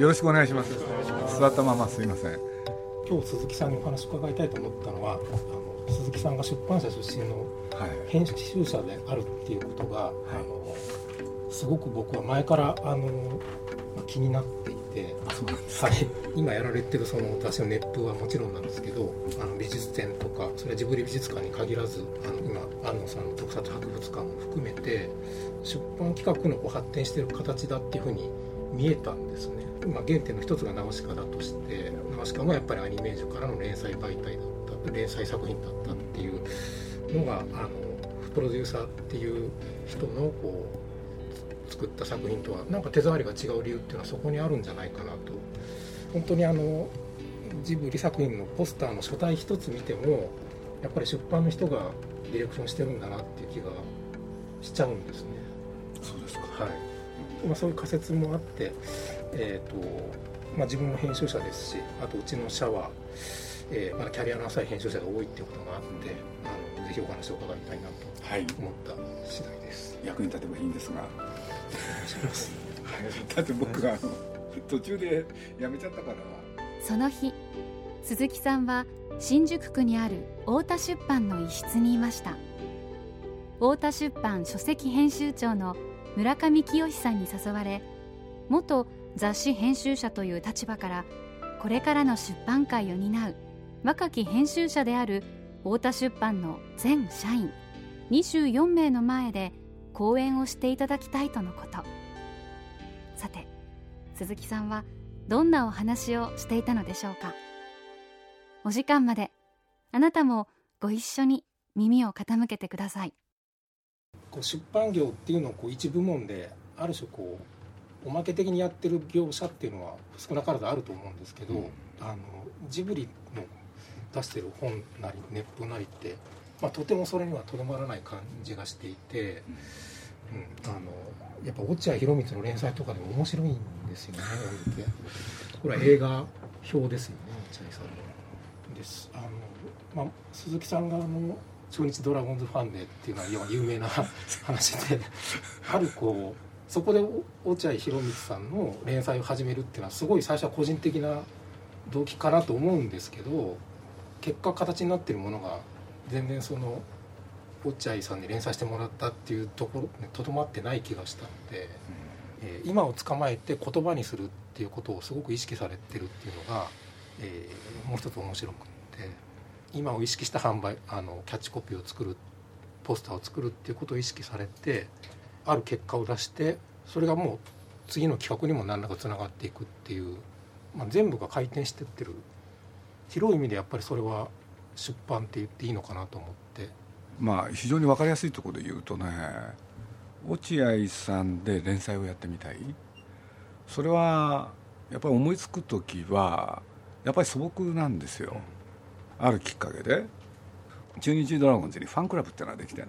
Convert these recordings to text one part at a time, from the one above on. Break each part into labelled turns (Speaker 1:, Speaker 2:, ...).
Speaker 1: よろしくお願いします。座ったまますいません。
Speaker 2: 今日鈴木さんにお話を伺いたいと思ったのはあの鈴木さんが出版社出身の編集者であるっていうことが、はい、あのすごく僕は前からあの気になっていてはい、今やられてるその私の熱風はもちろんなんですけどあの美術展とかそれはジブリ美術館に限らずあの今安野さんの特撮博物館も含めて出版企画のこう発展している形だっていうふうに見えたんですね。まあ、原点の一つがナウシカだとしてナウシカもやっぱりアニメージュからの連載媒体だった連載作品だったっていうのがあのプロデューサーっていう人のこう作った作品とはなんか手触りが違う理由っていうのはそこにあるんじゃないかなと本当にあのジブリ作品のポスターの書体一つ見てもやっぱり出版の人がディレクションしてるんだなっていう気がしちゃうんですね。まあ、そういう仮説もあって、えーとまあ、自分も編集者ですしあとうちの社は、えーまだキャリアの浅い編集者が多いっていうことがあってあのぜひお話を伺いたいなと思った次第です、
Speaker 1: はい、役に立てばいいんですが。
Speaker 2: お願いします、
Speaker 1: だって僕があの途中で辞めちゃったから。
Speaker 3: その日鈴木さんは新宿区にある太田出版の一室にいました。太田出版書籍編集長の村上清さんに誘われ元雑誌編集者という立場からこれからの出版界を担う若き編集者である太田出版の全社員24名の前で講演をしていただきたいとのこと。さて鈴木さんはどんなお話をしていたのでしょうか。お時間まであなたもご一緒に耳を傾けてください。
Speaker 2: こう出版業っていうのをこう一部門である種こうおまけ的にやってる業者っていうのは少なからずあると思うんですけど、うん、あのジブリの出してる本なり熱風なりって、まあ、とてもそれにはとどまらない感じがしていて、うん、あのやっぱ落合博満の連載とかでも面白いんですよねこれは映画表ですよね落合さんの。です。あの、まあ、鈴木さんがあの中日ドラゴンズファンでっていうのは有名な 話であるこうそこで落合博満さんの連載を始めるっていうのはすごい最初は個人的な動機かなと思うんですけど結果形になってるものが全然その落合さんに連載してもらったっていうところにとどまってない気がしたので、うん、えー、今を捕まえて言葉にするっていうことをすごく意識されてるっていうのが、えー、もう一つ面白くって今を意識した販売あのキャッチコピーを作るポスターを作るっていうことを意識されてある結果を出してそれがもう次の企画にも何らかつながっていくっていう、まあ、全部が回転してってる。広い意味でやっぱりそれは出版って言っていいのかなと思って。
Speaker 1: まあ非常に分かりやすいところで言うとね落合さんで連載をやってみたい。それはやっぱり思いつく時はやっぱり素朴なんですよ、あるきっかけで中日ドラゴンズにファンクラブっていうのができてね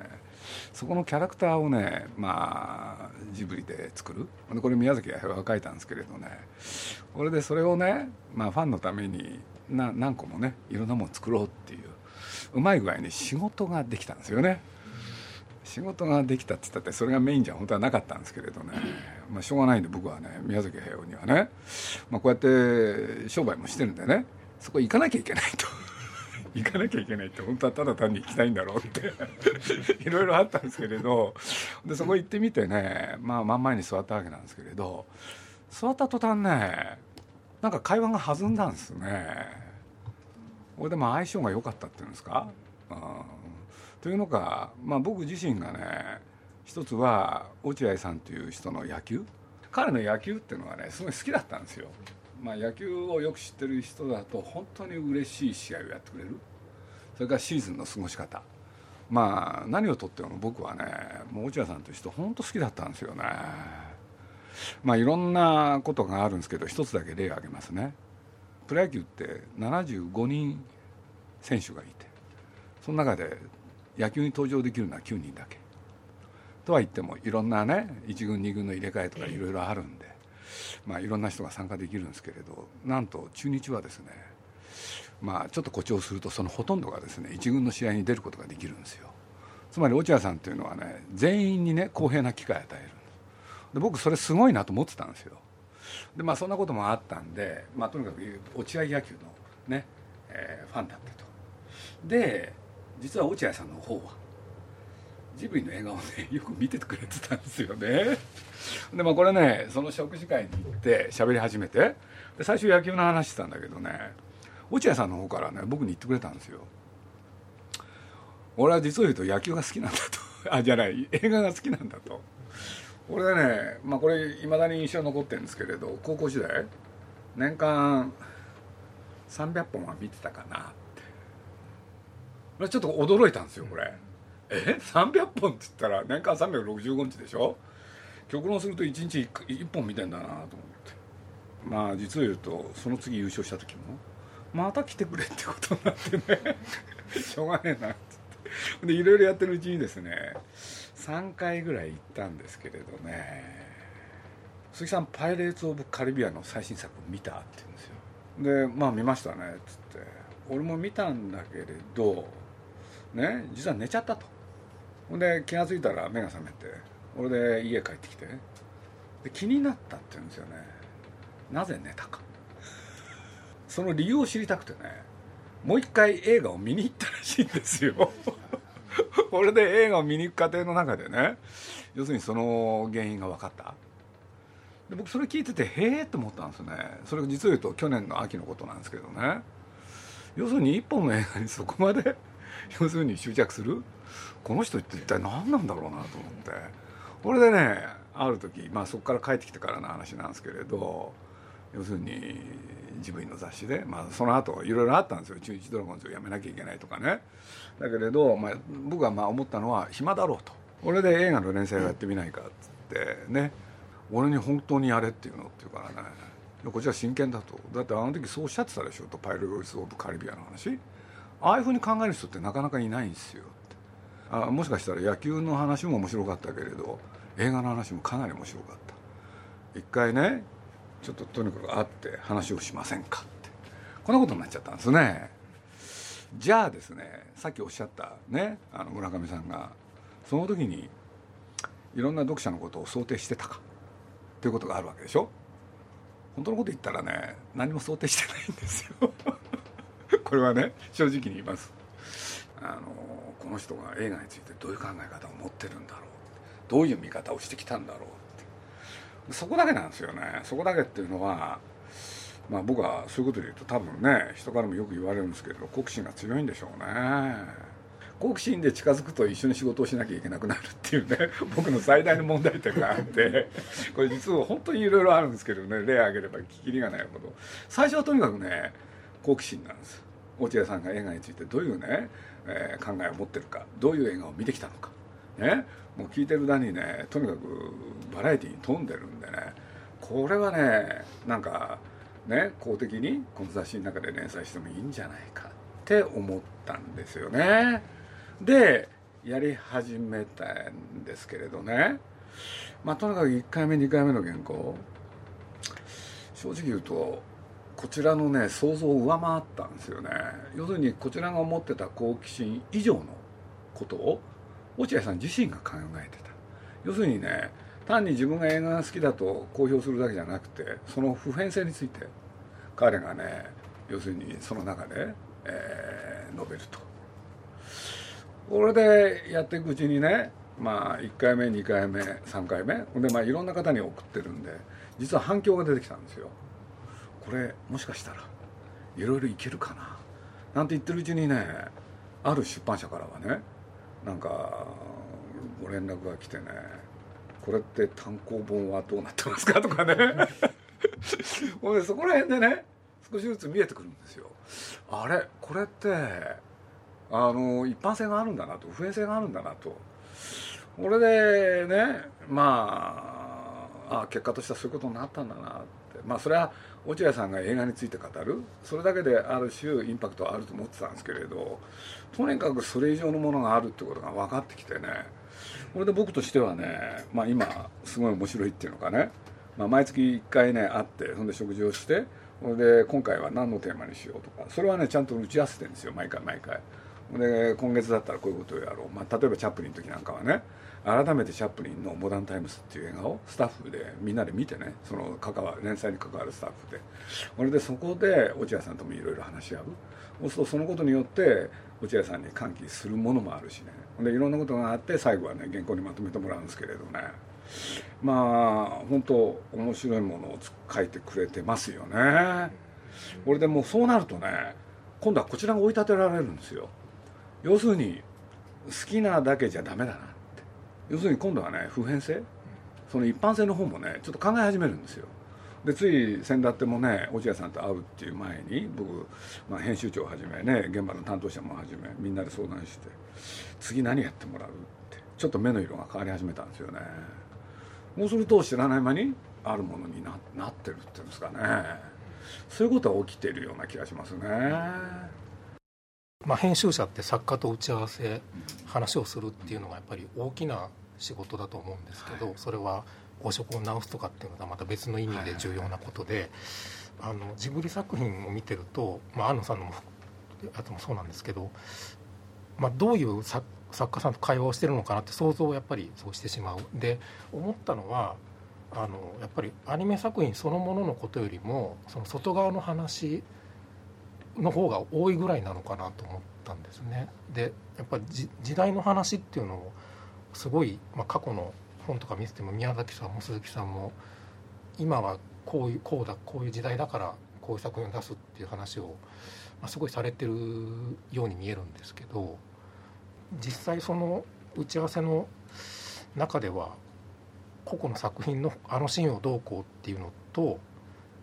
Speaker 1: そこのキャラクターをねまあジブリで作る。これ宮崎駿が書いたんですけれどねこれでそれをね、まあ、ファンのためにな何個もねいろんなもの作ろうっていううまい具合に仕事ができたんですよね。仕事ができたって言ったってそれがメインじゃ本当はなかったんですけれどね、まあ、しょうがないんで僕はね宮崎駿にはね、まあ、こうやって商売もしてるんでねそこ行かなきゃいけないと。行かなきゃいけないって本当はただ単に行きたいんだろうって いろいろあったんですけれどでそこ行ってみてねまあ真ん前に座ったわけなんですけれど座った途端ねなんか会話が弾んだんですね。これでも相性が良かったっていうんですか？うん、というのか、まあ、僕自身がね一つは落合さんという人の野球彼の野球っていうのはねすごい好きだったんですよ。まあ、野球をよく知ってる人だと本当に嬉しい試合をやってくれる。それからシーズンの過ごし方。まあ何をとっても僕はねもう落合さんという人本当好きだったんですよね。まあいろんなことがあるんですけど一つだけ例を挙げますね。プロ野球って75人選手がいてその中で野球に登場できるのは9人だけ。とは言ってもいろんなね1軍2軍の入れ替えとかいろいろあるんでまあ、いろんな人が参加できるんですけれどなんと中日はですね、まあ、ちょっと誇張するとそのほとんどがですね1軍の試合に出ることができるんですよ。つまり落合さんっていうのはね全員にね公平な機会を与えるで僕それすごいなと思ってたんですよ。でまあそんなこともあったんで、まあ、とにかく落合野球のね、えー、ファンだったと。で実は落合さんの方はジブリの映画をねよく見ててくれてたんですよね。でまあこれねその食事会に行って喋り始めてで最初野球の話してたんだけどね落合さんの方からね僕に言ってくれたんですよ。俺は実を言うと野球が好きなんだと。あじゃない映画が好きなんだと。俺はねまあこれいまだに印象残ってるんですけれど高校時代年間300本は見てたかなって。ちょっと驚いたんですよこれ。え？300本っつったら年間365日でしょ？極論すると1日 1, 1本見てんだなと思って。まあ実を言うとその次優勝した時もまた来てくれってことになってね。しょうがねえなっつって。でいろいろやってるうちにですね3回ぐらい行ったんですけれどね。鈴木さん「パイレーツ・オブ・カリビアン」の最新作見た？って言うんですよ。でまあ見ましたねっつって。俺も見たんだけれどね実は寝ちゃったと。ほんで気が付いたら目が覚めて俺で家帰ってきてで気になったって言うんですよね。なぜ寝たか。その理由を知りたくてねもう一回映画を見に行ったらしいんですよ。これで映画を見に行く過程の中でね要するにその原因が分かった。で僕それ聞いててへえと思ったんですよね。それ実を言うと去年の秋のことなんですけどね。要するに一本の映画にそこまで 要するに執着する？この人って一体何なんだろうなと思って。これでねある時、まあ、そこから帰ってきてからの話なんですけれど要するにジブリの雑誌で、まあ、その後いろいろあったんですよ。中日ドラゴンズをやめなきゃいけないとかね。だけれど、まあ、僕がまあ思ったのは暇だろうと。俺で映画の連載をやってみないかっつってね。俺に本当にやれっていうのっていうからね。こっちは真剣だと。だってあの時そうおっしゃってたでしょ。とパイル・ロイス・オブ・カリビアの話。ああいうふうに考える人ってなかなかいないんですよ。あもしかしたら野球の話も面白かったけれど映画の話もかなり面白かった。一回ねちょっととにかく会って話をしませんかって。こんなことになっちゃったんですね。じゃあですねさっきおっしゃったねあの村上さんがその時にいろんな読者のことを想定してたかということがあるわけでしょ？本当のこと言ったらね何も想定してないんですよ。これはね正直に言います。あのこの人が映画についてどういう考え方を持ってるんだろう。どういう見方をしてきたんだろうって。そこだけなんですよね。そこだけっていうのはまあ僕はそういうことで言うと多分ね人からもよく言われるんですけど好奇心が強いんでしょうね。好奇心で近づくと一緒に仕事をしなきゃいけなくなるっていうね 僕の最大の問題点があってこれ実は本当にいろいろあるんですけどね例挙げれば聞きりがないほど。最初はとにかくね好奇心なんです。落合さんが映画についてどういうね、えー、考えを持ってるかどういう映画を見てきたのか。ね。もう聞いてる間にねとにかくバラエティーに富んでるんでね。これはねなんかね公的にこの雑誌の中で連載してもいいんじゃないかって思ったんですよね。でやり始めたんですけれどね。まあとにかく1回目2回目の原稿。正直言うとこちらのね想像を上回ったんですよね。要するにこちらが思ってた好奇心以上のことを落合さん自身が考えてた。要するにね単に自分が映画が好きだと公表するだけじゃなくてその普遍性について彼がね要するにその中で、えー、述べると。これでやっていくうちにねまあ1回目2回目3回目でまあいろんな方に送ってるんで実は反響が出てきたんですよ。これもしかしたらいろいろいけるかななんて言ってるうちにねある出版社からはねなんかご連絡が来てね「これって単行本はどうなってますか?」とかねほんでそこら辺でね少しずつ見えてくるんですよ。あれこれってあの一般性があるんだなと普遍性があるんだなと。これでねまああ結果としてはそういうことになったんだなってまあそれは落合さんが映画について語る？それだけである種インパクトはあると思ってたんですけれどとにかくそれ以上のものがあるってことが分かってきてね。これで僕としてはね、まあ、今すごい面白いっていうのかね、まあ、毎月1回ね会ってそんで食事をしてそれで今回は何のテーマにしようとか。それはねちゃんと打ち合わせてるんですよ。毎回毎回。で今月だったらこういうことをやろう、まあ、例えばチャップリンの時なんかはね改めてチャップリンの「モダンタイムス」っていう映画をスタッフでみんなで見てねその関わ連載に関わるスタッフで。それでそこで落合さんともいろいろ話し合う。そうするとそのことによって落合さんに歓喜するものもあるしね。でいろんなことがあって最後はね原稿にまとめてもらうんですけれどね。まあ本当面白いものを書いてくれてますよね。俺でもうそうなるとね今度はこちらが追い立てられるんですよ。要するに好きなだけじゃダメだなって。要するに今度はね普遍性。その一般性の方もねちょっと考え始めるんですよ。でつい先だってもね落合さんと会うっていう前に僕、まあ、編集長をはじめね現場の担当者もはじめみんなで相談して次何やってもらうってちょっと目の色が変わり始めたんですよね。そうすると知らない間にあるものにななってるっていうんですかね。そういうことは起きてるような気がしますね。
Speaker 2: まあ、編集者って作家と打ち合わせ話をするっていうのがやっぱり大きな仕事だと思うんですけど、それは誤植を直すとかっていうのはまた別の意味で重要なことで、あのジブリ作品を見てると、まあ、安野さんのもあともそうなんですけど、まあ、どういう作作家さんと会話をしてるのかなって想像をやっぱりそうしてしまう。で思ったのはあのやっぱりアニメ作品そのもののことよりもその外側の話の方が多いぐらいなのかなと思ったんですね。でやっぱり時代の話っていうのをすごい、まあ、過去の本とか見てても宮崎さんも鈴木さんも今はこういうこうだこういう時代だからこういう作品を出すっていう話を、まあ、すごいされてるように見えるんですけど実際その打ち合わせの中では個々の作品のあのシーンをどうこうっていうのと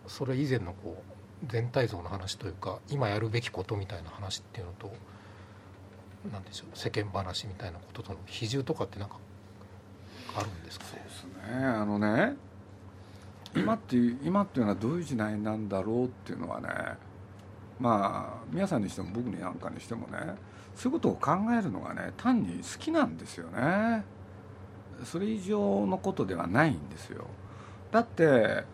Speaker 2: それ以前のこう全体像の話というか今やるべきことみたいな話っていうのと何でしょう世間話みたいなこととの比重とかって何かあるんですか？ね。
Speaker 1: そうですねあのね今っていう今っていうのはどういう時代なんだろうっていうのはねまあ皆さんにしても僕になんかにしてもねそういうことを考えるのがね単に好きなんですよね。それ以上のことではないんですよだって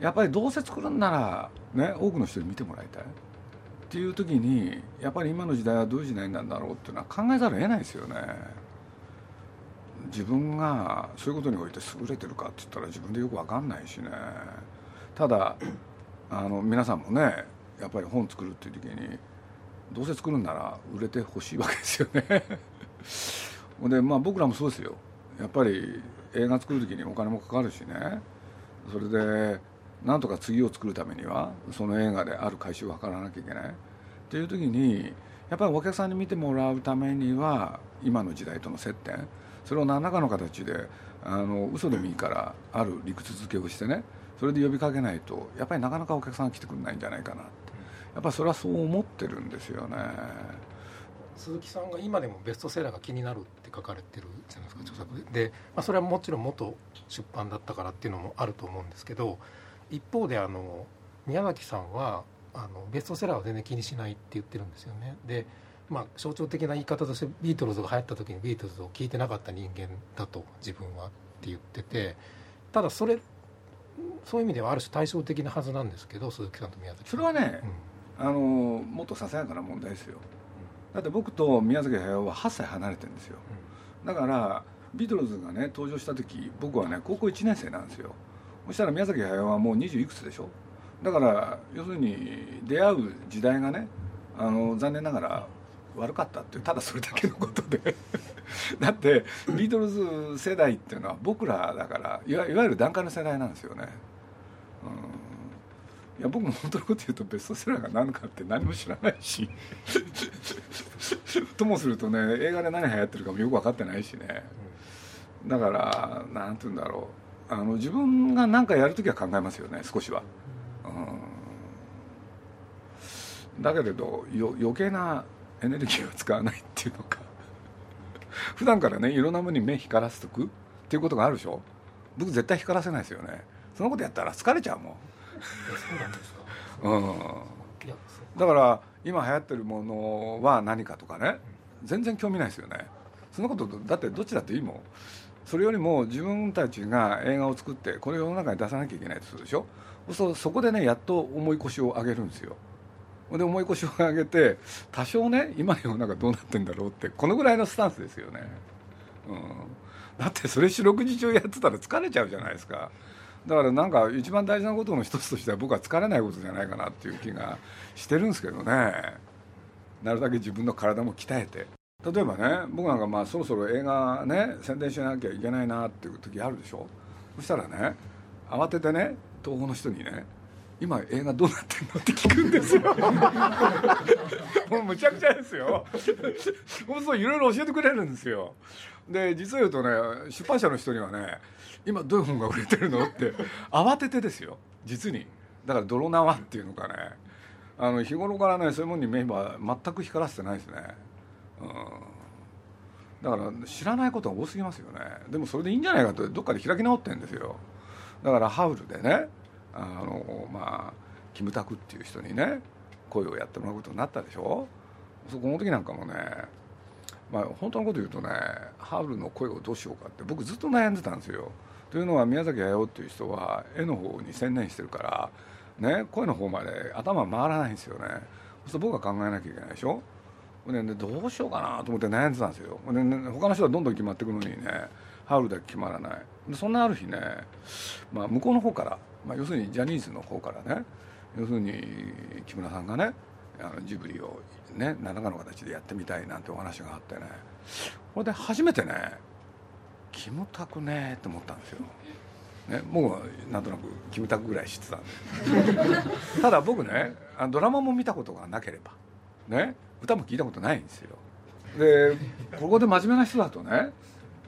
Speaker 1: やっぱりどうせ作るんならね多くの人に見てもらいたい。っていう時にやっぱり今の時代はどういう時代なんだろうっていうのは考えざるを得ないですよね。自分がそういうことにおいて優れてるかって言ったら自分でよく分かんないしね。ただあの皆さんもねやっぱり本作るっていう時にどうせ作るんなら売れてほしいわけですよね。でまあ僕らもそうですよ。やっぱり映画作る時にお金もかかるしね。それでなんとか次を作るためにはその映画である回収を図らなきゃいけない。っていう時にやっぱりお客さんに見てもらうためには今の時代との接点。それを何らかの形であの嘘でもいいからある理屈付けをしてねそれで呼びかけないとやっぱりなかなかお客さんが来てくれないんじゃないかなって。やっぱりそれはそう思ってるんですよね。
Speaker 2: 鈴木さんが今でもベストセラーが気になるって書かれてるじゃないですか著作で、まあ、それはもちろん元出版だったからっていうのもあると思うんですけど一方であの宮崎さんはあのベストセラーは全然気にしないって言ってるんですよね。でまあ、象徴的な言い方としてビートルズが流行った時にビートルズを聴いてなかった人間だと自分はって言っててただそれそういう意味ではある種対照的なはずなんですけど鈴木さんと宮崎さ
Speaker 1: ん。それはね、うん、あのもっとささやかな問題ですよ。だって僕と宮崎駿は8歳離れてるんですよ、だからビートルズがね登場した時僕はね高校1年生なんですよそしたら宮崎駿はもう20いくつでしょ？だから要するに出会う時代がねあの残念ながら悪かったっていうただそれだけのことで。だってビートルズ世代っていうのは僕らだからいわゆる段階の世代なんですよね、うん。いや僕も本当のこと言うとベストセラーが何かって何も知らないし。ともするとね映画で何流行ってるかもよく分かってないしね。だから何て言うんだろう。あの自分が何かやる時は考えますよね少しは、うん、だけれどよ余計なエネルギーを使わないっていうのか。普段からねいろんなものに目光らせとくっていうことがあるでしょ。僕絶対光らせないですよね。そのことやったら疲れちゃうもん。そうなんですか。うん。だから今流行ってるものは何かとかね全然興味ないですよね。そんなことだってどっちだっていいもんそれよりも自分たちが映画を作ってこれを世の中に出さなきゃいけないとするでしょ？そそこでねやっと重い腰を上げるんですよ。で重い腰を上げて多少ね今の世の中どうなってんだろうってこのぐらいのスタンスですよね、うん、だってそれ四六時中やってたら疲れちゃうじゃないですか。だからなんか一番大事なことの一つとしては僕は疲れないことじゃないかなっていう気がしてるんですけどね。なるだけ自分の体も鍛えて。例えばね僕なんかまあそろそろ映画ね宣伝しなきゃいけないなっていう時あるでしょ？そしたらね慌ててね東宝の人にね今映画どうなってんのって聞くんですよ。もうむちゃくちゃですよ。そうするといろいろ教えてくれるんですよ。で実を言うとね出版社の人にはね今どういう本が売れてるのって慌ててですよ。実に。だから泥縄っていうのかね。あの日頃からねそういうものに目は全く光らせてないですね、だから知らないことが多すぎますよね。でもそれでいいんじゃないかとどっかで開き直ってんですよ。だからハウルでねあのまあキムタクっていう人にね声をやってもらうことになったでしょ。そこの時なんかもねまあ本当のこと言うとねハウルの声をどうしようかって僕ずっと悩んでたんですよ。というのは宮崎駿っていう人は絵の方に専念してるからね声の方まで頭回らないんですよね。そうすると僕は考えなきゃいけないでしょ、ね、どうしようかなと思って悩んでたんですよ、ね、他の人はどんどん決まっていくのにねハウルだけ決まらない。でそんなある日ね、まあ、向こうの方からまあ、要するにジャニーズの方からね要するに木村さんがねあのジブリをね何らかの形でやってみたいなんてお話があってねこれで初めてねキムタクねって思ったんですよ。ね、僕はなんとなくキムタクぐらい知ってたんで。ただ僕ねドラマも見たことがなければ。ね歌も聞いたことないんですよ。でここで真面目な人だとね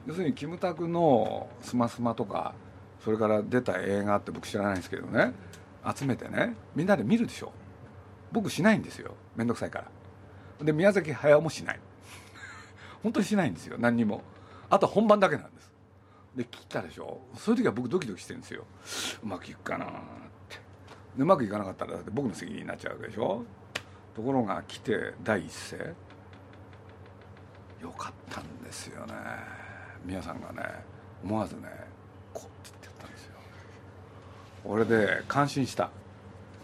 Speaker 1: 要するにキムタクの「スマスマ」とかそれから出た映画って僕知らないんですけどね集めてねみんなで見るでしょ。僕しないんですよ。面倒くさいから。で宮崎駿もしない。本当にしないんですよ。何にも。あと本番だけなんです。で切ったでしょ。そういう時は僕ドキドキしてるんですよ。うまくいくかなって。うまくいかなかったらだって僕の責任になっちゃうわけでしょ。ところが来て第一声。よかったんですよね。皆さんがね思わずねこうって言ったんですよ。俺で感心した。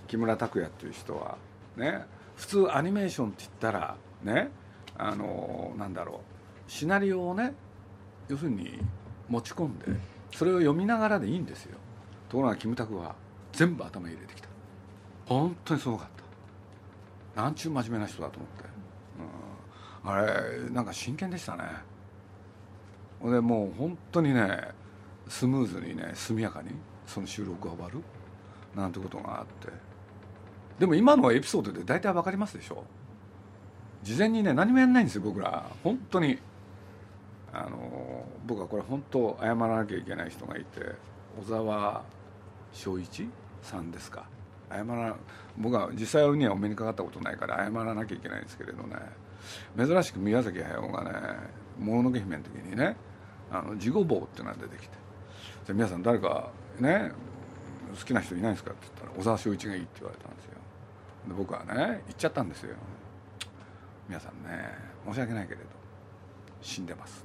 Speaker 1: 木村拓哉っていう人はね普通アニメーションって言ったらねあのなんだろう。シナリオをね要するに持ち込んでそれを読みながらでいいんですよ。ところがキムタクは全部頭入れてきた。本当にすごかった。なんちゅう真面目な人だと思って、うん、あれなんか真剣でしたね。でもう本当にねスムーズにね速やかにその収録が終わる。なんてことがあって。でも今のエピソードで大体分かりますでしょ。事前にね何もやんないんですよ僕ら。本当に。あの僕はこれ本当謝らなきゃいけない人がいて。小沢昭一さんですか。謝ら僕は実際にはお目にかかったことないから謝らなきゃいけないんですけれどね。珍しく宮崎駿がね「もののけ姫」の時にね「あの地獄棒」っていうのが出てきて「じゃ皆さん誰かね好きな人いないですか?」って言ったら「小沢昭一がいい」って言われたんですよ。で僕はね言っちゃったんですよ「皆さんね申し訳ないけれど死んでます」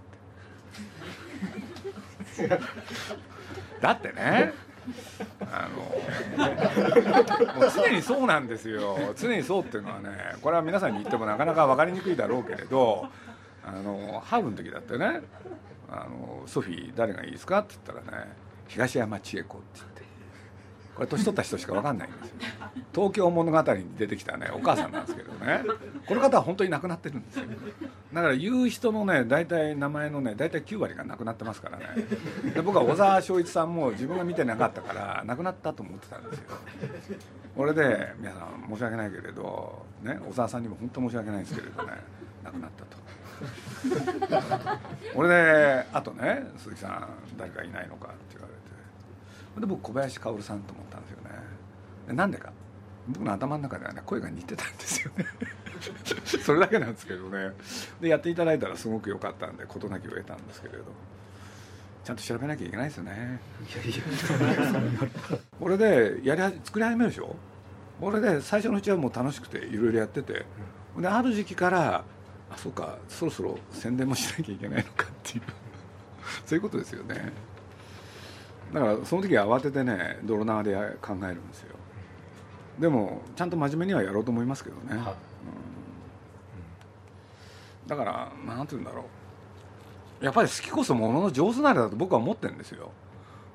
Speaker 1: って。だってねあのもう常にそうなんですよ。常にそうっていうのはねこれは皆さんに言ってもなかなか分かりにくいだろうけれどあのハーブの時だってねあのソフィー誰がいいですかって言ったらね東山千恵子って言って。これ年取った人しか分かんないんですよ。東京物語に出てきたねお母さんなんですけどね。この方は本当に亡くなってるんですよ。だから言う人のね大体名前のね大体9割が亡くなってますからね。で僕は小沢昭一さんも自分が見てなかったから亡くなったと思ってたんですよ。俺で皆さん申し訳ないけれど、ね、小沢さんにも本当申し訳ないんですけれどね亡くなったと。俺であとね「鈴木さん誰かいないのか?」って言わで僕小林薫さんと思ったんですよね。でなんでか。僕の頭の中ではね声が似てたんですよね。それだけなんですけどね。でやっていただいたらすごく良かったんで事なきを得たんですけれどちゃんと調べなきゃいけないですよね。いやいやこれでやり作り始めるでしょ？俺で最初のうちはもう楽しくていろいろやってて。である時期からあそうかそろそろ宣伝もしなきゃいけないのかっていう。そういうことですよねだからその時は慌ててね泥縄で考えるんですよ。でもちゃんと真面目にはやろうと思いますけどね、うん、だから何て言うんだろやっぱり好きこそものの上手なれだと僕は思ってるんですよ。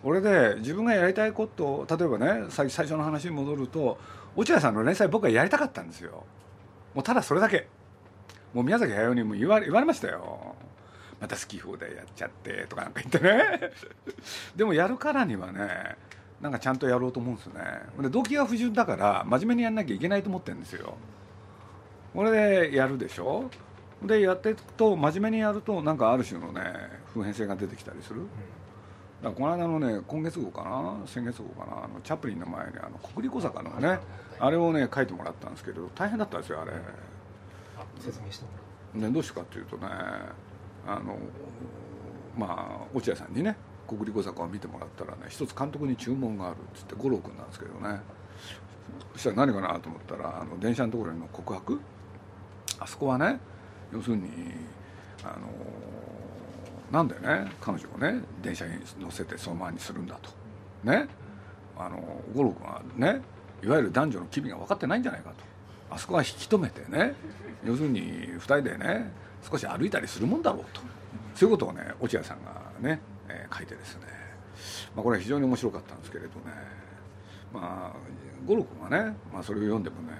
Speaker 1: 俺で自分がやりたいこと例えばね最最初の話に戻ると落合さんの連載僕はやりたかったんですよ。もうただそれだけ。もう宮崎駿にも言われ言われましたよまた好き放題やっちゃってとかなんか言ってね。でもやるからにはねなんかちゃんとやろうと思うんですよね。で動機が不純だから真面目にやんなきゃいけないと思ってるんですよ。これでやるでしょ？でやっていくと真面目にやるとなんかある種のね普遍性が出てきたりする、だからこの間のね今月号かな？先月号かな？あのチャップリンの前にあの国立小坂のねあれをね書いてもらったんですけど大変だったんですよあれ。
Speaker 2: 説明しても
Speaker 1: らう、ね、どうしてかっていうとねあのまあ落合さんにね国立小坂を見てもらったらね一つ監督に注文があるっつって五郎君なんですけどね。そしたら何かなと思ったらあの電車のところの告白。あそこはね要するにあのなんでね彼女をね電車に乗せてそのままにするんだと。ね。あの五郎君はねいわゆる男女の機微が分かってないんじゃないかと。あそこは引き止めてね要するに2人でね少し歩いたりするもんだろうと。そういうことをね落合さんがね、えー、書いてですね、まあ、これは非常に面白かったんですけれどね。まあ五郎君はね、まあ、それを読んでもね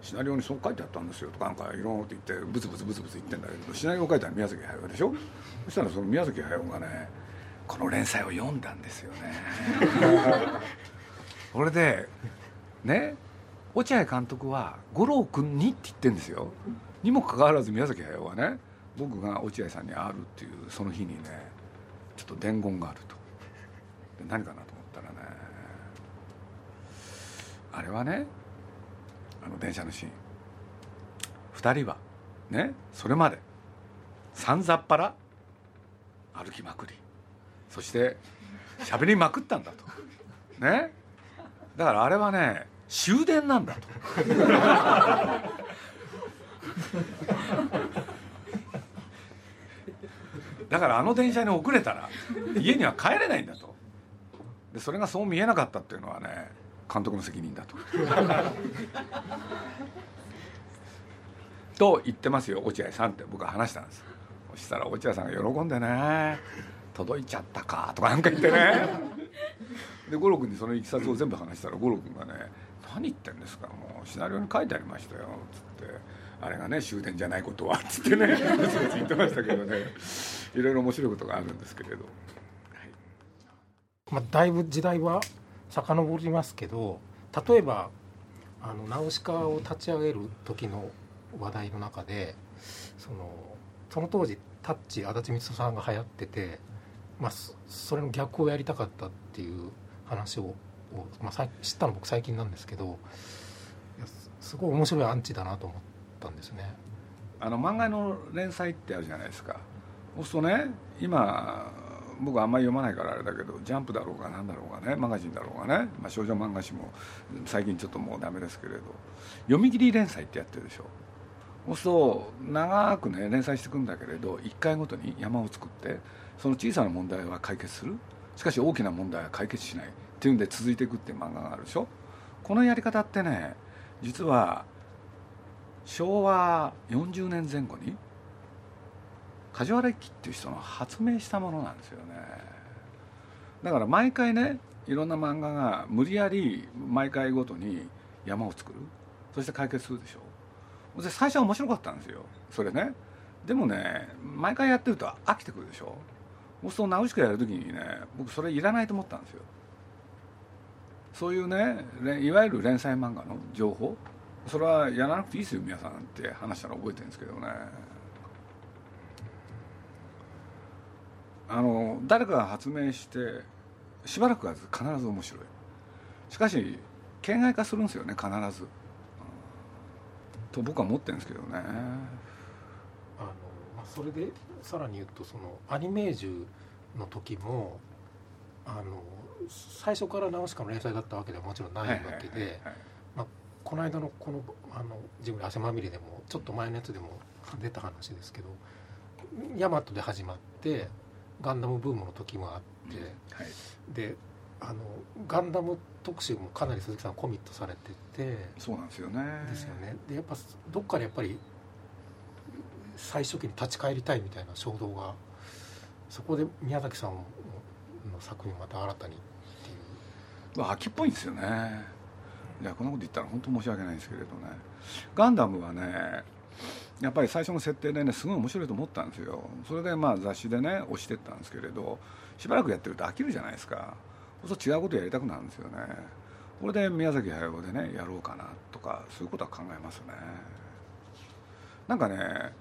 Speaker 1: シナリオにそう書いてあったんですよとかなんかいろんなこと言ってブツブツブツブツ言ってんだけどシナリオを書いたのは宮崎駿でしょ？そしたらその宮崎駿がねこの連載を読んだんですよね。これでね落合監督は五郎君にって言ってるんですよにもかかわらず宮崎駿はね僕が落合さんに会うっていうその日にねちょっと伝言があると。で何かなと思ったらねあれはねあの電車のシーン。2人はねそれまでさんざっぱら歩きまくり。そして喋りまくったんだと。ね。だからあれはね終電なんだと。だからあの電車に遅れたら家には帰れないんだと。でそれがそう見えなかったっていうのはね監督の責任だと。と言ってますよ落合さんって。僕は話したんです。そしたら落合さんが喜んでね届いちゃったかとかなんか言ってね。で五郎君にそのいきさつを全部話したら五郎君がね「何言ってんですかもうシナリオに書いてありましたよ」つって「あれがね終電じゃないことはっ」つってね言ってましたけどね。いろいろ面白いことがあるんですけれど、はい。
Speaker 2: まあ、だいぶ時代は遡りますけど例えばあのナウシカを立ち上げる時の話題の中でそのその当時タッチ足立光さんが流行ってて、まあ、それの逆をやりたかったっていう話をまあ、知ったの僕最近なんですけどすごい面白いアンチだなと思って。たんですね。
Speaker 1: あの漫画の連載ってあるじゃないですか。そうするとね今僕あんまり読まないからあれだけどジャンプだろうが何だろうがねマガジンだろうがね、まあ、少女漫画誌も最近ちょっともうダメですけれど読み切り連載ってやってるでしょ。そうすると長くね連載していくんだけれど1回ごとに山を作ってその小さな問題は解決する。しかし大きな問題は解決しないっていうんで続いていくっていう漫画があるでしょ。このやり方ってね実は昭和40年前後に梶原一騎っていう人の発明したものなんですよね。だから毎回ねいろんな漫画が無理やり毎回ごとに山を作る。そして解決するでしょで最初は面白かったんですよ。それね。でもね毎回やってると飽きてくるでしょそう。するとナウシカやる時にね僕それいらないと思ったんですよ。そういうねいわゆる連載漫画の情報。それはやらなくていいですよ皆さんって話したの覚えてるんですけどね。あの誰かが発明してしばらくは必ず面白い。しかし形骸化するんですよね必ず、うん、と僕は思ってるんですけどね。あの、
Speaker 2: まあ、それでさらに言うとそのアニメージュの時もあの最初からナウシカの連載だったわけではもちろんないわけでこの間のこのあのジブリ汗まみれでもちょっと前のやつでも出た話ですけどヤマトで始まってガンダムブームの時もあって、はい、であのガンダム特集もかなり鈴木さんコミットされてて
Speaker 1: そうなんですよね。
Speaker 2: ですよね。でやっぱどっかでやっぱり最初期に立ち返りたいみたいな衝動がそこで宮崎さんの作品また新たにって
Speaker 1: いう、まあ、秋っぽいんですよねいやこんなこと言ったら本当申し訳ないんですけれどね。ガンダムはねやっぱり最初の設定でねすごい面白いと思ったんですよ。それでまあ雑誌でね押してったんですけれどしばらくやってると飽きるじゃないですか。そうすると違うことやりたくなるんですよね。これで宮崎駿でねやろうかなとかそういうことは考えますね。なんかね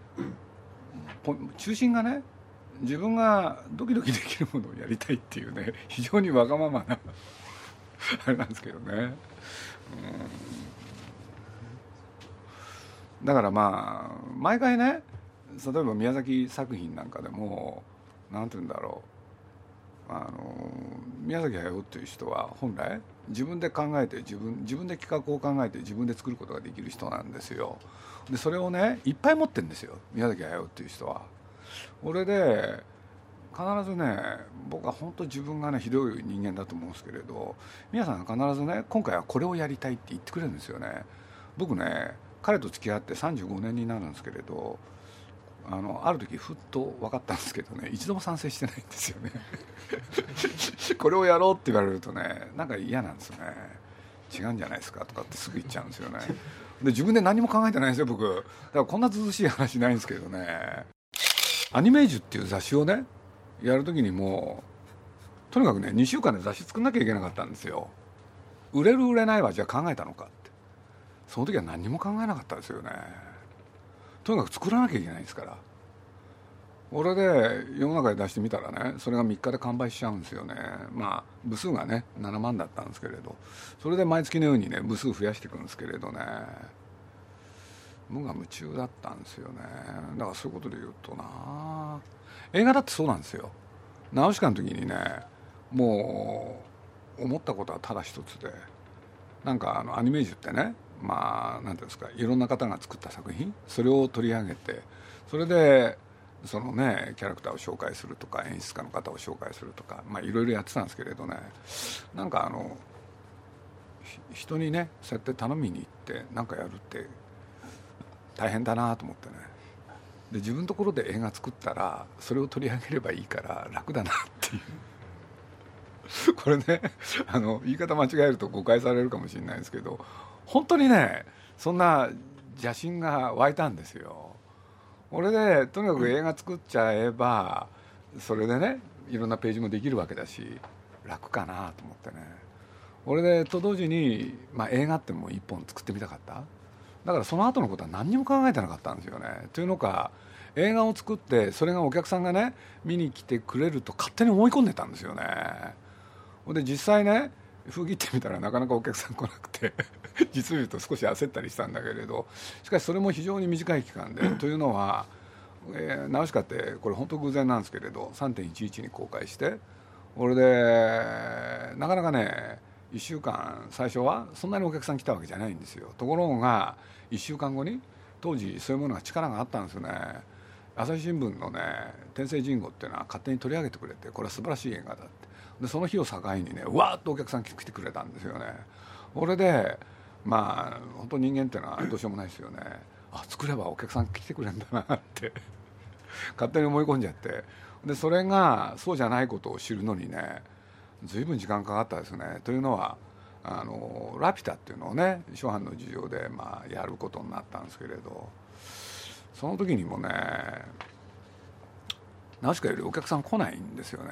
Speaker 1: 中心がね自分がドキドキできるものをやりたいっていうね非常にわがままなあれなんですけどね。だからまあ毎回ね例えば宮崎作品なんかでも何て言うんだろうあの宮崎駿っていう人は本来自分で考えて自分自分で企画を考えて自分で作ることができる人なんですよ。でそれをねいっぱい持ってるんですよ宮崎駿っていう人は。俺で必ずね僕は本当自分がねひどい人間だと思うんですけれど皆さん必ずね今回はこれをやりたいって言ってくれるんですよね。僕ね彼と付き合って35年になるんですけれどあのある時ふっと分かったんですけどね一度も賛成してないんですよね。これをやろうって言われるとねなんか嫌なんですよね。違うんじゃないですかとかってすぐ言っちゃうんですよね。で自分で何も考えてないんですよ僕。だからこんな涼しい話ないんですけどね。アニメージュっていう雑誌をねやる時にもうとにかくね2週間で雑誌作んなきゃいけなかったんですよ。売れる売れないはじゃあ考えたのかって。その時は何も考えなかったですよね。とにかく作らなきゃいけないんですから。俺で世の中で出してみたらねそれが3日で完売しちゃうんですよね。まあ部数がね7万だったんですけれど。それで毎月のようにね部数増やしていくんですけれどね。無我夢中だったんですよね。だからそういうことで言うとな。映画だってそうなんですよ。ナウシカの時にねもう思ったことはただ一つでなんかあのアニメージュってねまあ何ていうんですかいろんな方が作った作品それを取り上げてそれでそのねキャラクターを紹介するとか演出家の方を紹介するとかまあいろいろやってたんですけれどねなんかあの人にねそうやって頼みに行って何かやるって大変だなと思ってね。で自分のところで映画作ったらそれを取り上げればいいから楽だなっていう。これねあの言い方間違えると誤解されるかもしれないですけど本当にねそんな邪心が湧いたんですよ。俺でとにかく映画作っちゃえばそれでねいろんなページもできるわけだし楽かなと思ってね。俺でと同時に、まあ、映画ってもう一本作ってみたかった。だからその後のことは何にも考えてなかったんですよね。というのか映画を作ってそれがお客さんがね見に来てくれると勝手に思い込んでたんですよね。で実際ね封切ってみたらなかなかお客さん来なくて 実を言うと少し焦ったりしたんだけれどしかしそれも非常に短い期間でというのは、えー、ナウシカってこれ本当偶然なんですけれど3.11に公開して俺でなかなかね1週間最初はそんなにお客さん来たわけじゃないんですよ。ところが1週間後に当時そういうものが力があったんですよね。朝日新聞のね「天聖人語」っていうのは勝手に取り上げてくれてこれは素晴らしい映画だって。でその日を境にねわーっとお客さん来てくれたんですよね。俺でまあ本当人間っていうのはどうしようもないですよね。あ作ればお客さん来てくれるんだなって勝手に思い込んじゃって。でそれがそうじゃないことを知るのにね随分時間かかったですね。というのはあのラピュタっていうのをね初版の事情でまあやることになったんですけれどその時にもねナウシカよりお客さん来ないんですよね。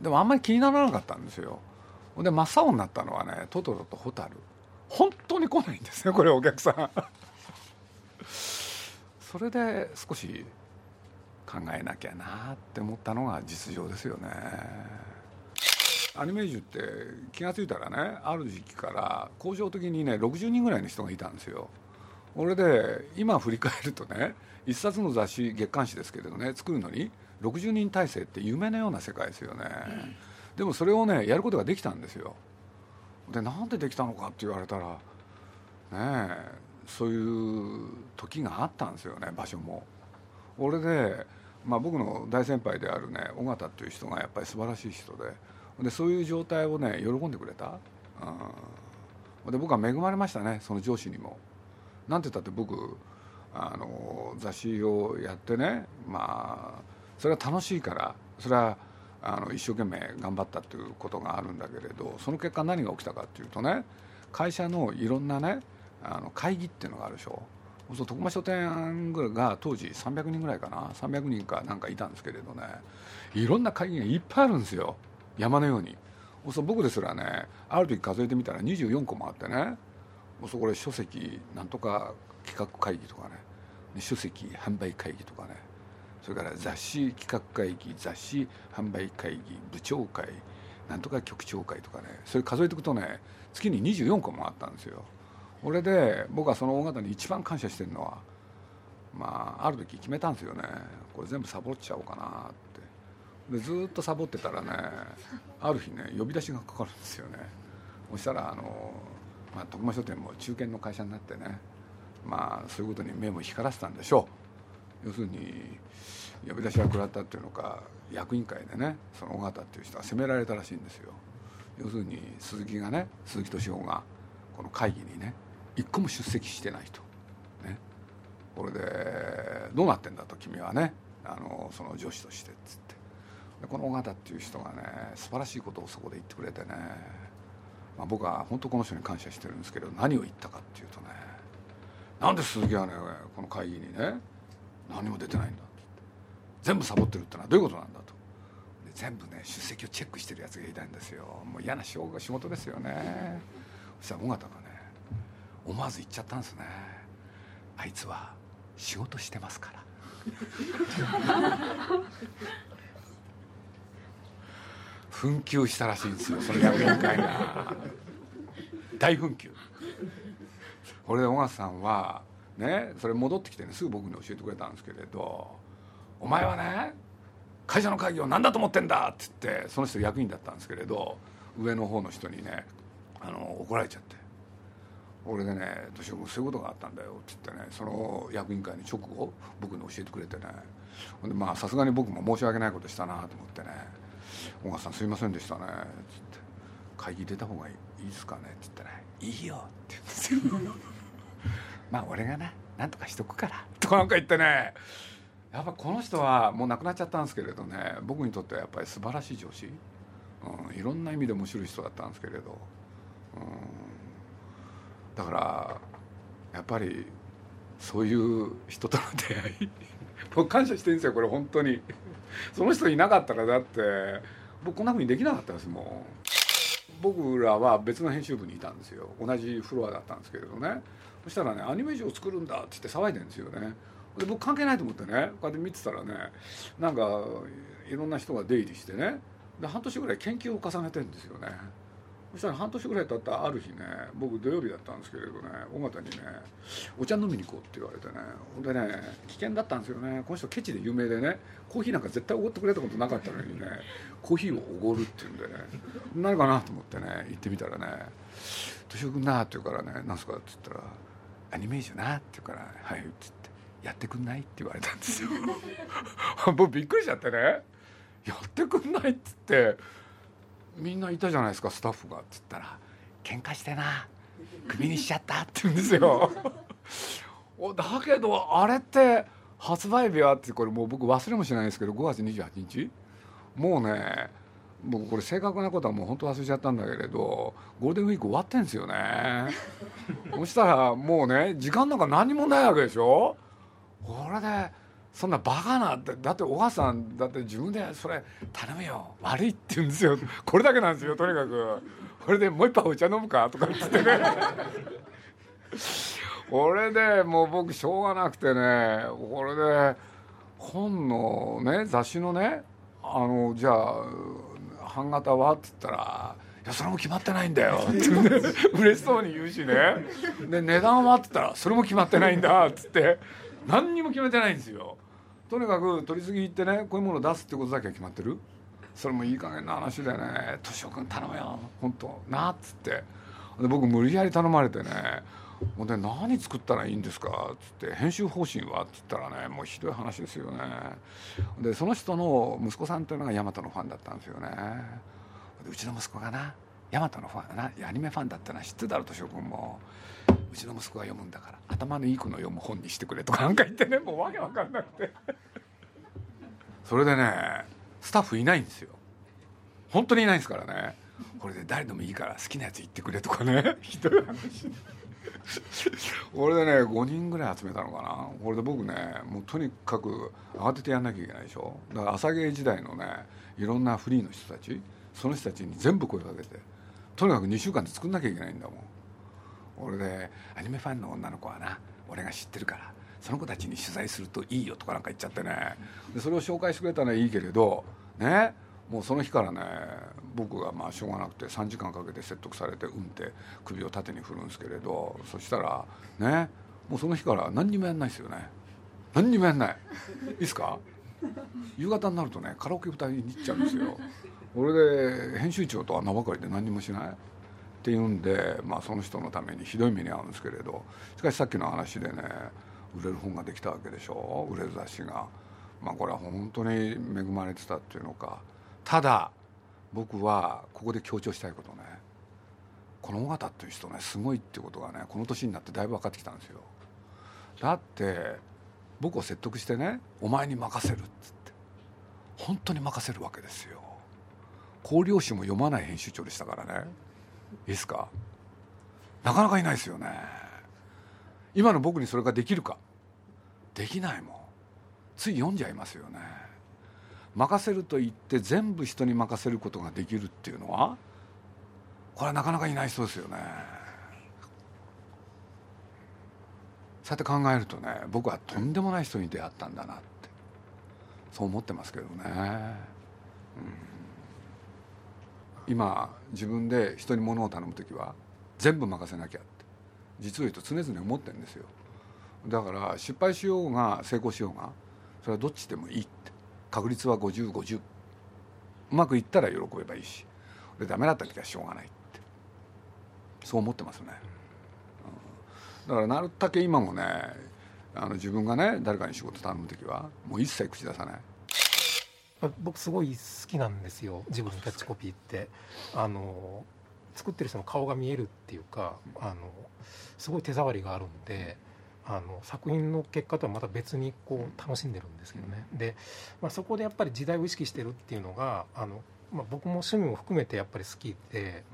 Speaker 1: でもあんまり気にならなかったんですよ。で真っ青になったのはねトトロとホタル。本当に来ないんですねこれお客さん。それで少し考えなきゃなって思ったのが実情ですよね。アニメージュって気が付いたらねある時期から工場的にね60人ぐらいの人がいたんですよ。俺で今振り返るとね一冊の雑誌月刊誌ですけれどね作るのに60人体制って夢のような世界ですよね、うん、でもそれをねやることができたんですよ。でなんでできたのかって言われたらねえそういう時があったんですよね場所も。俺で、まあ、僕の大先輩であるね尾形っていう人がやっぱり素晴らしい人ででそういう状態をね喜んでくれた、うん、で僕は恵まれましたねその上司にも。なんて言ったって僕あの雑誌をやってねまあそれは楽しいからそれはあの一生懸命頑張ったということがあるんだけれどその結果何が起きたかっていうとね会社のいろんなねあの会議っていうのがあるでしょ。そう徳間書店が当時300人ぐらいかな？300人かなんかいたんですけれどね。いろんな会議がいっぱいあるんですよ。山のように。そう僕ですらねある時数えてみたら24個もあってね。そこで書籍なんとか企画会議とかね。書籍販売会議とかね。それから雑誌企画会議雑誌販売会議部長会なんとか局長会とかね。それ数えていくとね月に24個もあったんですよ。これで僕はその大型に一番感謝してるのはまあある時決めたんですよね。これ全部サボっちゃおうかなって。でずっとサボってたらねある日ね呼び出しがかかるんですよね。そしたらあの、まあ、徳間書店も中堅の会社になってねまあそういうことに目も光らせたんでしょう。要するに呼び出しが食らったっていうのか役員会でねその尾形っていう人は責められたらしいんですよ。要するに鈴木がね鈴木敏夫がこの会議にね一個も出席してないと。ね。これでどうなってんだと君はねあのその上司としてっつって。この尾形っていう人がね素晴らしいことをそこで言ってくれてね、まあ、僕は本当この人に感謝してるんですけど何を言ったかっていうとねなんで鈴木はねこの会議にね何も出てないんだって。全部サボってるってのはどういうことなんだと。全部ね出席をチェックしてるやつがいたんですよ。もう嫌な仕事ですよね。そしたら尾形がね思わず言っちゃったんですね。あいつは仕事してますから。紛糾したらしいんですよその役員会が大紛糾。これで尾形さんはねそれ戻ってきてねすぐ僕に教えてくれたんですけれど「お前はね会社の会議を何だと思ってんだ!」って言ってその人役員だったんですけれど上の方の人にねあの怒られちゃって。俺でね「年男君そういうことがあったんだよ」って言ってねその役員会に直後僕に教えてくれてね。ほんでまあさすがに僕も申し訳ないことしたなと思ってね「小川さんすいませんでしたね」っつって「会議出た方がいいですかね」って言ったら「いいよ」って言うんですよまあ俺がななんとかしとくからとかなんか言ってね。やっぱこの人はもう亡くなっちゃったんですけれどね。僕にとってはやっぱり素晴らしい上司、うん、いろんな意味で面白い人だったんですけれど、うん、だからやっぱりそういう人との出会い。僕感謝してるんですよこれ本当に。その人いなかったらだって僕こんなふうにできなかったですもん。僕らは別の編集部にいたんですよ。同じフロアだったんですけれどね。そしたらねアニメーションを作るんだって言って騒いでるんですよね。で僕関係ないと思ってねこうやって見てたらねなんかいろんな人が出入りしてね。で半年ぐらい研究を重ねてるんですよね。そしたら半年ぐらい経ったある日ね僕土曜日だったんですけれどね尾形にね「お茶飲みに行こう」って言われてねほんでね危険だったんですよねこの人ケチで有名でねコーヒーなんか絶対おごってくれたことなかったのにねコーヒーをおごるっていうんでね何かなと思ってね行ってみたらね「敏夫君な」って言うからね「何すか?」って言ったら「アニメーションな」って言うから「はい」って言って。やってくんない?」って言われたんですよ 僕びっくりしちゃってね「やってくんない?」っつってみんないたじゃないですかスタッフがっつったら「喧嘩してなクビにしちゃった」って言うんですよ。だけどあれって発売日はってこれもう僕忘れもしないですけど5月28日？もうね僕これ正確なことはもう本当忘れちゃったんだけれどゴールデンウィーク終わってんですよね。そしたらもうね時間なんか何もないわけでしょ？これでそんなバカなだってお母さんだって自分でそれ頼むよ。悪いって言うんですよ。これだけなんですよとにかく。これでもう一杯お茶飲むかとか言ってね。これでもう僕しょうがなくてね。これで本のね雑誌のねあのじゃあ版型はって言ったらいやそれも決まってないんだよ」って嬉しそうに言うしね。で値段はって言ったら「それも決まってないんだ」っつって何にも決めてないんですよ。とにかく取り次ぎ行ってねこういうものを出すってことだけは決まってる？それもいい加減な話でね「敏夫君頼むよ本当な」っつってで僕無理やり頼まれてね「ほんで何作ったらいいんですか?」っつって「編集方針は?」っつったらねもうひどい話ですよねでその人の息子さんっていうのが大和のファンだったんですよねうちの息子がな大和のファンなアニメファンだったのは知ってたろ敏夫君も。うちの息子が読むんだから。頭のいい子の読む本にしてくれとかなんか言ってねもうわけわかんなくて。それでねスタッフいないんですよ。本当にいないんですからね。これで誰でもいいから好きなやつ言ってくれとかね。ひどい話。俺でね5人ぐらい集めたのかな。これで僕ねもうとにかく慌ててやんなきゃいけないでしょ。だから朝芸時代のねいろんなフリーの人たちその人たちに全部声かけてとにかく2週間で作んなきゃいけないんだもん。俺でアニメファンの女の子はな俺が知ってるからその子たちに取材するといいよとかなんか言っちゃってね。でそれを紹介してくれたのはいいけれどねもうその日からね僕がまあしょうがなくて3時間かけて説得されてうんって首を縦に振るんですけれどそしたらねもうその日から何にもやんないですよね。何にもやんない。いいですか？夕方になるとねカラオケ歌いに行っちゃうんですよ。俺で編集長とは名ばかりで何もしないっていうんで、まあ、その人のためにひどい目に遭うんですけれどしかしさっきの話でね売れる本ができたわけでしょ売れる雑誌が。まあこれは本当に恵まれてたっていうのかただ僕はここで強調したいことねこの尾形っていう人ねすごいってことがねこの年になってだいぶ分かってきたんですよ。だって僕を説得してね「お前に任せる」っつって本当に任せるわけですよ。光陵誌も読まない編集長でしたからね。いいですか？なかなかいないですよね。今の僕にそれができるか？できないもん。つい読んじゃいますよね。任せると言って全部人に任せることができるっていうのはこれはなかなかいない人ですよね。そうやって考えるとね僕はとんでもない人に出会ったんだなってそう思ってますけどね、うん、今自分で人に物を頼む時は全部任せなきゃって実を言うと常々思ってるんですよ。だから失敗しようが成功しようがそれはどっちでもいいって。確率は5050うまくいったら喜べばいいし。でダメだった時はしょうがないって。そう思ってますね、うん、だからなるだけ今もねあの自分がね誰かに仕事頼む時はもう一切口出さない。
Speaker 2: 僕すごい好きなんですよジブリのキャッチコピーって。あの作ってる人の顔が見えるっていうかあのすごい手触りがあるんであの作品の結果とはまた別にこう楽しんでるんですけどね、で、まあ、そこでやっぱり時代を意識してるっていうのがあの、まあ、僕も趣味も含めてやっぱり好きで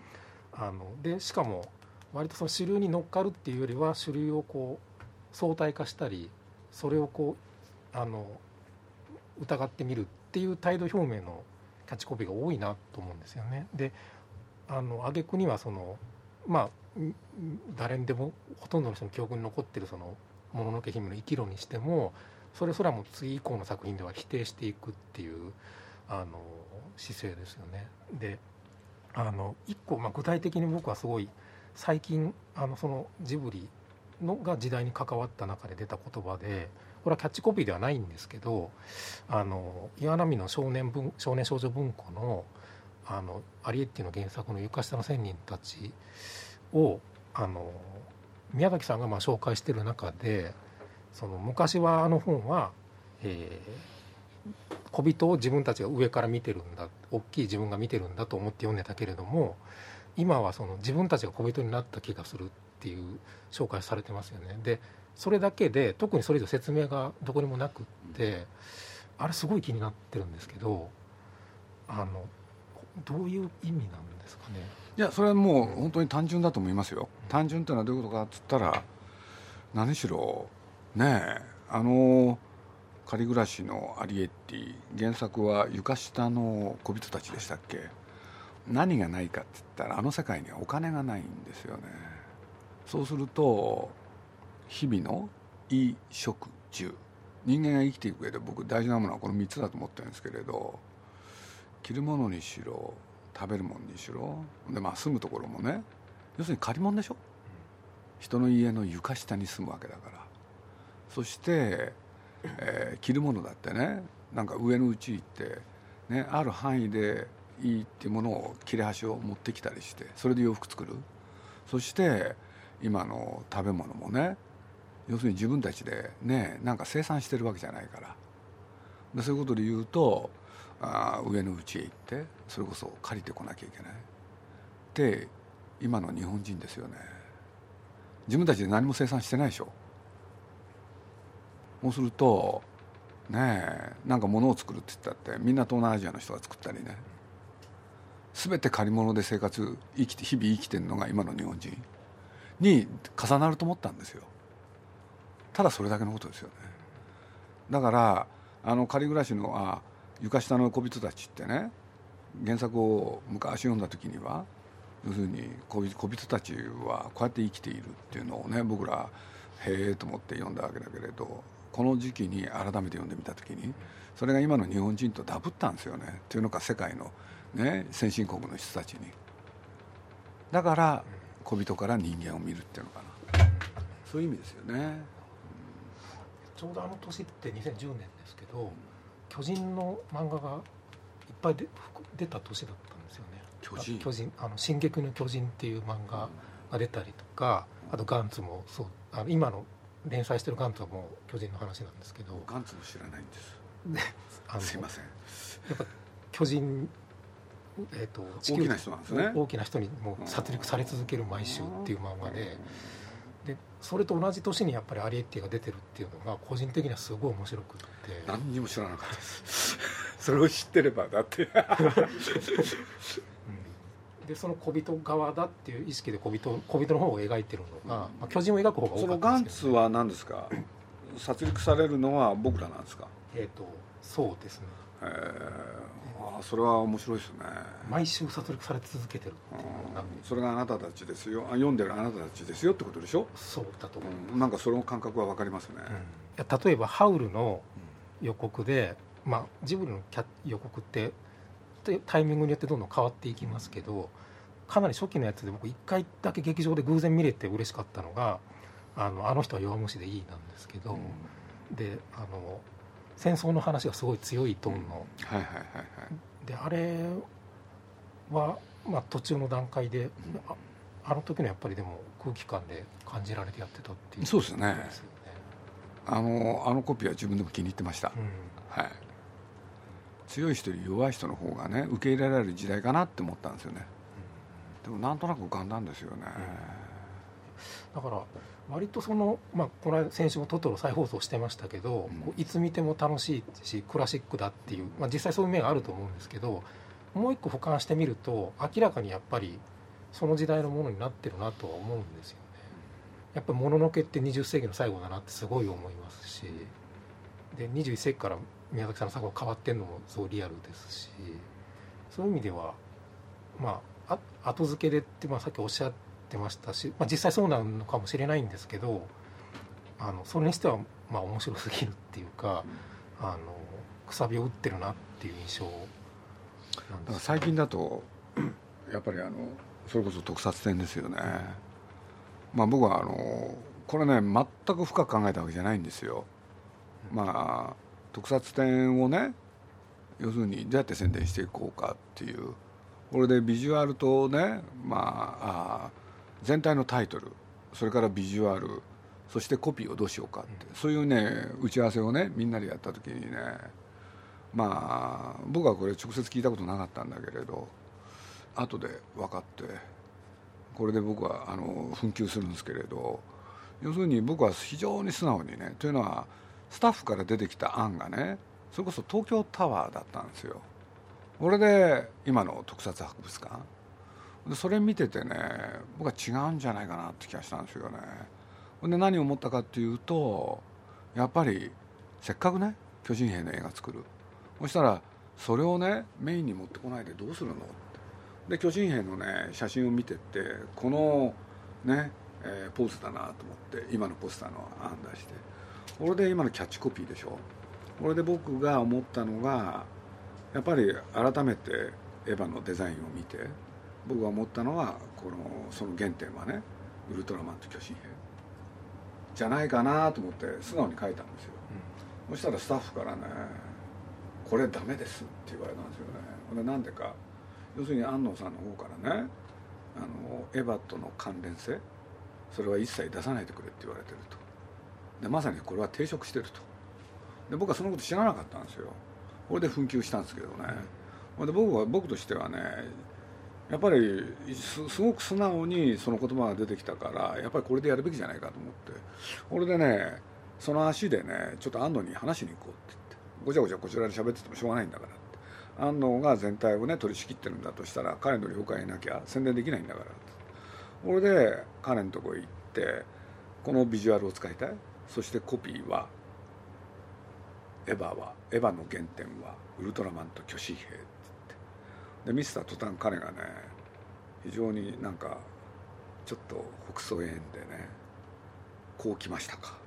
Speaker 2: あのでしかも割とその主流に乗っかるっていうよりは主流をこう相対化したりそれをこうあの疑ってみるっっていう態度表明のキャッチコピーが多いなと思うんですよね。であの挙句にはそのまあ誰にでもほとんどの人の記憶に残ってるその「もののけ姫」の生きろにしてもそれすらも次以降の作品では否定していくっていうあの姿勢ですよね。であの一個、まあ、具体的に僕はすごい最近あのそのジブリのが時代に関わった中で出た言葉でこれはキャッチコピーではないんですけどあの岩波の少年文少年少女文庫のあのアリエッティの原作の「床下の仙人たち」をあの宮崎さんがまあ紹介してる中でその昔はあの本は、えー、小人を自分たちが上から見てるんだ大きい自分が見てるんだと思って読んでたけれども今はその自分たちが小人になった気がするっていう紹介されてますよね。でそれだけで特にそれ以上説明がどこにもなくってあれすごい気になってるんですけどあのどういう意味なんですかね？
Speaker 1: いやそれはもう本当に単純だと思いますよ、単純っていうのはどういうことかっつったら何しろねえあの仮暮らしのアリエッティ原作は床下の小人たちでしたっけ？何がないかって言ったらあの世界にはお金がないんですよね。そうすると日々の衣食住。人間が生きていく上で僕大事なものはこの3つだと思ってるんですけれど着るものにしろ食べるものにしろでまあ住むところもね要するに借り物でしょ？人の家の床下に住むわけだから。そして、えー、着るものだってねなんか上のうち行って、ね、ある範囲でいいっていうものを切れ端を持ってきたりしてそれで洋服作る。そして今の食べ物もね要するに自分たちでねなんか生産してるわけじゃないから。でそういうことで言うとあ上の家へ行ってそれこそ借りてこなきゃいけない。で今の日本人ですよね。自分たちで何も生産してないでしょ。そうするとねえなんか物を作るって言ったってみんな東南アジアの人が作ったりね。全て借り物で生活生きて日々生きてるのが今の日本人に重なると思ったんですよ。ただそれだけのことですよね。だからあの仮暮らしのあ床下の小人たちってね原作を昔読んだ時には要するに小人たちはこうやって生きているっていうのをね僕らへえと思って読んだわけだけれどこの時期に改めて読んでみた時にそれが今の日本人とダブったんですよね。っていうのか世界の、ね、先進国の人たちに。だから小人から人間を見るっていうのかな。そういう意味ですよね、
Speaker 2: ちょうどあの年って2010年ですけど巨人の漫画がいっぱいで出た年だったんですよね。
Speaker 1: 巨人。
Speaker 2: 巨人あの進撃の巨人っていう漫画が出たりとかあとガンツもそうあの今の連載してるガンツはもう巨人の話なんですけど。
Speaker 1: ガンツも知らないんです。
Speaker 2: あの
Speaker 1: すいません。
Speaker 2: やっぱ巨人、えー、と地球
Speaker 1: 大きな人なんですね。
Speaker 2: 大きな人にもう殺戮され続ける毎週っていう漫画ででそれと同じ年にやっぱりアリエッティが出てるっていうのが個人的にはすごい面白くって。
Speaker 1: 何にも知らなかったです。それを知ってればだって。
Speaker 2: うん。でその小人側だっていう意識で小人小人の方を描いてるのが、まあ、巨人を描く方が多
Speaker 1: その
Speaker 2: かった
Speaker 1: ガンツ
Speaker 2: んですけど、
Speaker 1: は何ですか？殺戮されるのは僕らなんですか？
Speaker 2: えー、とそうですね
Speaker 1: へえあそれは面白いですね。
Speaker 2: 毎週殺戮され続けてるっていう。
Speaker 1: それがあなたたちですよ。あ読んでるあなたたちですよってことでしょ、
Speaker 2: そうだと思う、
Speaker 1: うん、なんかその感覚は分かりますね、
Speaker 2: うん。いや例えば「ハウル」の予告で、まあ、ジブリの予告ってでタイミングによってどんどん変わっていきますけどかなり初期のやつで僕1回だけ劇場で偶然見れて嬉しかったのが「あのあの人は弱虫でいい」なんですけど、であの戦争の話がすごい強いトーンの、
Speaker 1: はいはいはいはい。
Speaker 2: であれは、まあ、途中の段階で、ああの時のやっぱりでも空気感で感じられてやってたっていう。
Speaker 1: そうですよ
Speaker 2: ですよね。
Speaker 1: あのあのコピーは自分でも気に入ってました、
Speaker 2: うん。
Speaker 1: はい。強い人より弱い人の方がね受け入れられる時代かなって思ったんですよね。でもなんとなく浮かんだんですよね、
Speaker 2: だから割とその、まあ、この間先週もトトロ再放送してましたけど、
Speaker 1: うん
Speaker 2: いつ見ても楽しいしクラシックだっていう、まあ、実際そういう面があると思うんですけどもう一個俯瞰してみると明らかにやっぱりその時代のものになってるなとは思うんですよね。やっぱり「もののけ」って20世紀の最後だなってすごい思いますしで21世紀から宮崎さんの作品が変わってるのもすごいリアルですしそういう意味ではまああ後付けでって、まあ、さっきおっしゃってましたし、まあ、実際そうなのかもしれないんですけどあのそれにしてはまあ面白すぎるっていうかあのくさびを打ってるなっていう印象なん
Speaker 1: だ
Speaker 2: です
Speaker 1: から最近だと やっぱりあのそれこそ特撮展ですよね、まあ僕はあのこれね全く深く考えたわけじゃないんですよ、まあ特撮展をね要するにどうやって宣伝していこうかっていう。これでビジュアルとねまああ全体のタイトルそれからビジュアルそしてコピーをどうしようかって、そういうね打ち合わせをねみんなでやった時にねまあ僕はこれ直接聞いたことなかったんだけれど後で分かってこれで僕はあの紛糾するんですけれど要するに僕は非常に素直にねというのはスタッフから出てきた案がねそれこそ東京タワーだったんですよ。これで今の特撮博物館でそれ見ててね僕は違うんじゃないかなって気がしたんですよね。ほん。で何を思ったかっていうとやっぱりせっかくね巨人兵の映画作る。そしたらそれをねメインに持ってこないでどうするのって。で巨人兵のね写真を見てってこのね、えーポーズだなと思って今のポスターの案出して。これで今のキャッチコピーでしょ。これで僕が思ったのがやっぱり改めてエヴァのデザインを見て僕が思ったのはこのその原点はねウルトラマンと巨人兵じゃないかなと思って素直に書いたんですよ。そしたらスタッフからね「これダメです」って言われたんですよね。これなんでか要するに安野さんの方からねあのエヴァとの関連性それは一切出さないでくれって言われてると。でまさにこれは抵触してると。で僕はそのこと知らなかったんですよ。これで紛糾したんですけどね、ほんで僕は僕としてはねやっぱりすすごく素直にその言葉が出てきたからやっぱりこれでやるべきじゃないかと思って。これでねその足でねちょっと安藤に話しに行こうって言って。ごちゃごちゃこちらで喋っててもしょうがないんだからって。安納が全体をね取り仕切ってるんだとしたら彼の了解なきゃ宣伝できないんだからこれで彼のとこ行ってこのビジュアルを使いたい。そしてコピーはエヴァはエヴァの原点はウルトラマンと巨神兵でミスター途端彼がね非常になんかちょっと北総園でねこう来ましたか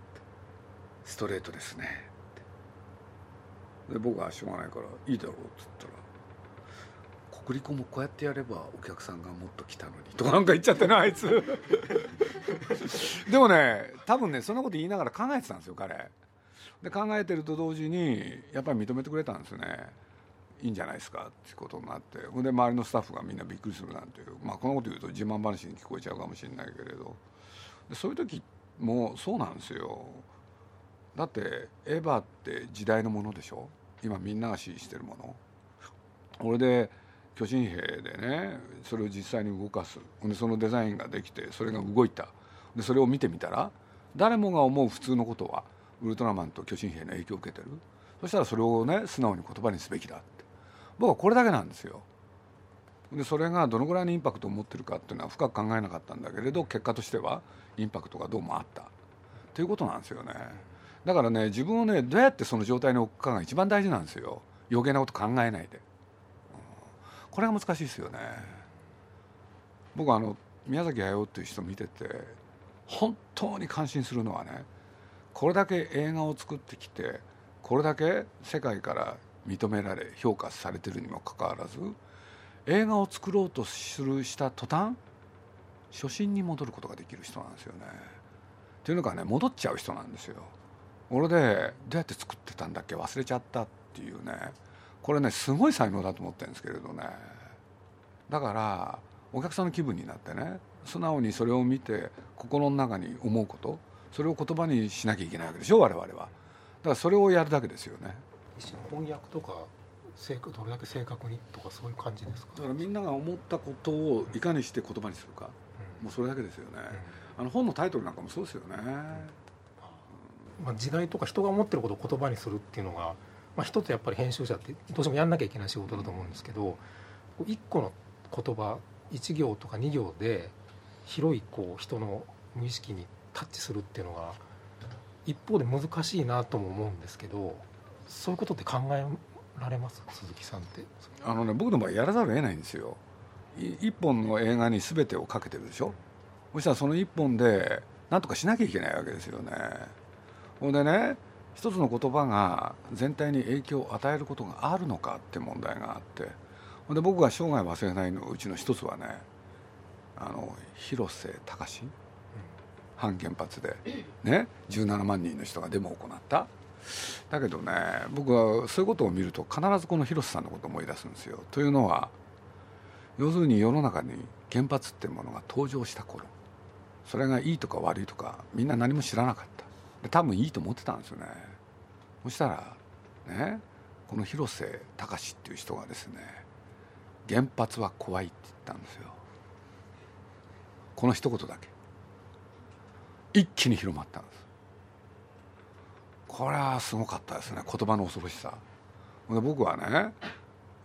Speaker 1: ストレートですね。で僕はしょうがないからいいだろうっつったら国立もこうやってやればお客さんがもっと来たのにとかなんか言っちゃってなあいつ。でもね多分ねそんなこと言いながら考えてたんですよ彼。で考えてると同時にやっぱり認めてくれたんですよね。いいんじゃないですかっていうことになってほんで周りのスタッフがみんなびっくりするなんていうまあこのこと言うと自慢話に聞こえちゃうかもしれないけれどそういう時もそうなんですよ。だってエヴァって時代のものでしょ？今みんなが支持してるもの。俺で巨神兵でねそれを実際に動かす。でそのデザインができてそれが動いた。でそれを見てみたら誰もが思う普通のことはウルトラマンと巨神兵の影響を受けてる。そしたらそれをね素直に言葉にすべきだ。僕はこれだけなんですよ。でそれがどのぐらいのインパクトを持ってるかっていうのは深く考えなかったんだけれど結果としてはインパクトがどうもあった。ということなんですよね。だからね自分をねどうやってその状態に置くかが一番大事なんですよ。余計なこと考えないで、うん、これが難しいですよね。僕あの宮崎駿っていう人見てて本当に感心するのはねこれだけ映画を作ってきてこれだけ世界から認められ評価されてるにもかかわらず映画を作ろうとするした途端初心に戻ることができる人なんですよね。っていうのがね戻っちゃう人なんですよ。俺でどうやって作ってたんだっけ忘れちゃったっていうねこれねすごい才能だと思ってるんですけれどねだからお客さんの気分になってね素直にそれを見て心の中に思うことそれを言葉にしなきゃいけないわけでしょ我々はだからそれをやるだけですよね
Speaker 2: 翻訳とかどれだけ正確にとかそういう感じですか？
Speaker 1: だからみんなが思ったことをいかにして言葉にするか、うん、もうそれだけですよね、うん、あの本のタイトルなんかもそうですよね、うん、
Speaker 2: まあ、時代とか人が思ってることを言葉にするっていうのが、まあ、一つやっぱり編集者ってどうしてもやんなきゃいけない仕事だと思うんですけど一個の言葉一行とか二行で広いこう人の無意識にタッチするっていうのが一方で難しいなとも思うんですけどそういうことって考えられます？鈴木さんって。
Speaker 1: あのね僕の場合やらざるを得ないんですよ。一本の映画に全てをかけてるでしょ？そしたらその一本で何とかしなきゃいけないわけですよね。ほんでね一つの言葉が全体に影響を与えることがあるのかって問題があって。ほんで僕が生涯忘れないのうちの一つはねあの広瀬隆。反原発でね17万人の人がデモを行っただけどね僕はそういうことを見ると必ずこの広瀬さんのことを思い出すんですよ。というのは要するに世の中に原発っていうものが登場した頃それがいいとか悪いとかみんな何も知らなかった。で多分いいと思ってたんですよね。そしたらねこの広瀬隆っていう人がですね原発は怖いって言ったんですよ。この一言だけ。一気に広まったんです。これはすごかったですね。言葉の恐ろしさ。で僕はね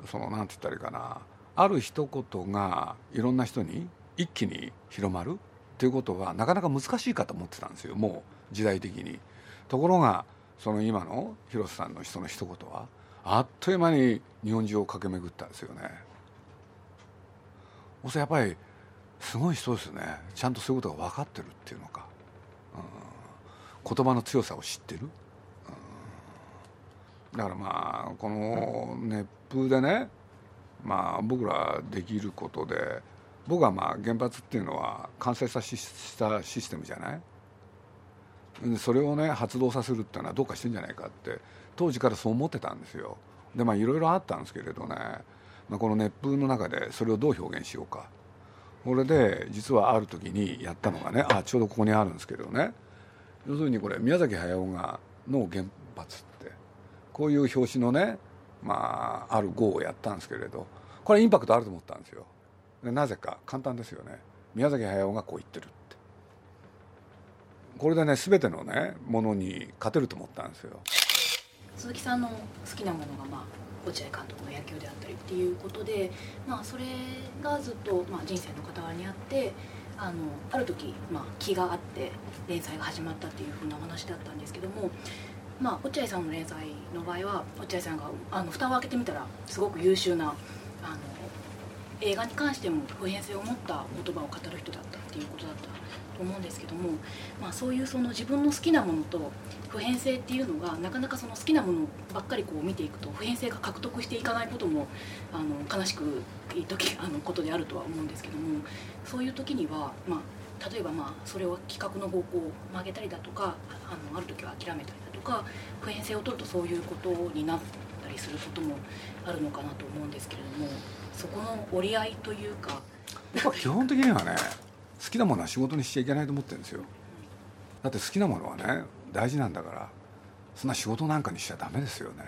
Speaker 1: そのなんて言ったらいいかな。ある一言がいろんな人に一気に広まるっていうことはなかなか難しいかと思ってたんですよ。もう時代的に。ところがその今の広瀬さんの人の一言はあっという間に日本中を駆け巡ったんですよね。おそやっぱりすごい人ですね。ちゃんとそういうことが分かってるっていうのか。うん。言葉の強さを知ってる、だからまあこの熱風でねまあ僕らできることで僕はまあ原発っていうのは完成さしたシステムじゃない？それをね発動させるっていうのはどうかしてんじゃないかって当時からそう思ってたんですよ。でまあいろいろあったんですけれどね、まあ、この熱風の中でそれをどう表現しようか。これで実はある時にやったのがねあちょうどここにあるんですけどね。要するにこれ宮崎駿がの原発こういう表紙のねまあある号をやったんですけれどこれインパクトあると思ったんですよ。でなぜか簡単ですよね。宮崎駿がこう言ってるって。これでね全てのねものに勝てると思ったんですよ。
Speaker 4: 鈴木さんの好きなものが、まあ、落合監督の野球であったりっていうことで、まあ、それがずっと、まあ、人生の傍らにあってあのある時、まあ、気があって連載が始まったっていうふうなお話だったんですけども、まあ、落合さんの連載の場合は落合さんがあの蓋を開けてみたらすごく優秀なあの映画に関しても普遍性を持った言葉を語る人だったっていうことだったと思うんですけども、まあ、そういうその自分の好きなものと普遍性っていうのがなかなかその好きなものばっかりこう見ていくと普遍性が獲得していかないこともあの悲しくいい時あのことであるとは思うんですけどもそういう時には、まあ、例えばまあそれを企画の方向を曲げたりだとかあのある時は諦めたりだとか普遍性を取るとそういうことになったりすることもあるのかなと思うんですけれどもそこの折り合いというか。
Speaker 1: 基本的にはね好きなものは仕事にしちゃいけないと思ってるんですよ。だって好きなものはね大事なんだからそんな仕事なんかにしちゃダメですよね。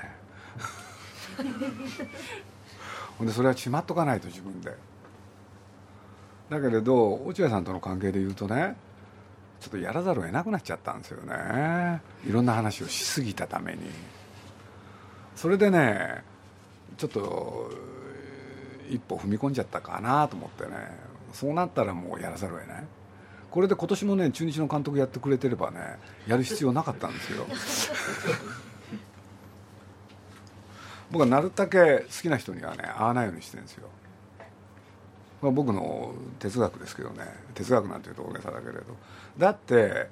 Speaker 1: ほんでそれはしまっとかないと自分で。だけれど落合さんとの関係でいうとねちょっとやらざるを得なくなっちゃったんですよね。いろんな話をしすぎたために。それでねちょっと一歩踏み込んじゃったかなと思ってね。そうなったらもうやらざるを得ない。これで今年もね中日の監督やってくれてればねやる必要なかったんですよ。僕はなるだけ好きな人にはね会わないようにしてるんですよ。まあ、僕の哲学ですけどね。哲学なんていうと大げさだけれど。だって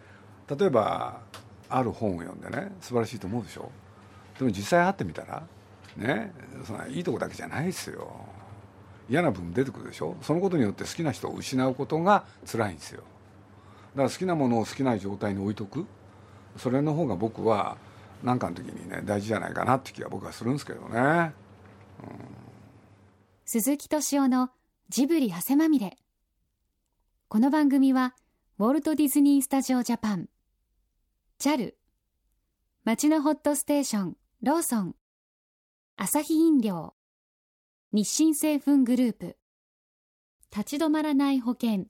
Speaker 1: 例えばある本を読んでね素晴らしいと思うでしょ？でも実際会ってみたらねそのいいとこだけじゃないですよ。嫌な部分出てくるでしょ？そのことによって好きな人を失うことが辛いんですよ。だから好きなものを好きな状態に置いとく。それの方が僕は何かの時にね大事じゃないかなって気が僕はするんですけどね、うん、
Speaker 3: 鈴木敏夫のジブリ汗まみれ。この番組はウォルト・ディズニー・スタジオ・ジャパン。JAL 町のホットステーションローソン。アサヒ飲料。日清製粉グループ。立ち止まらない保険。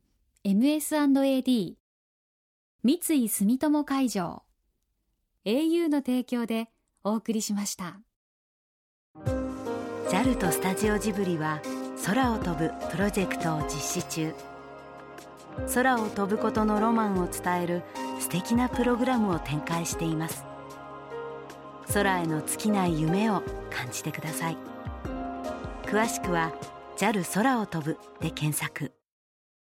Speaker 3: MS&AD 三井住友海上。au の提供でお送りしました。
Speaker 5: JAL とスタジオジブリは空を飛ぶプロジェクトを実施中。空を飛ぶことのロマンを伝える素敵なプログラムを展開しています。空への尽きない夢を感じてください。詳しくは JAL 空を飛ぶで検索。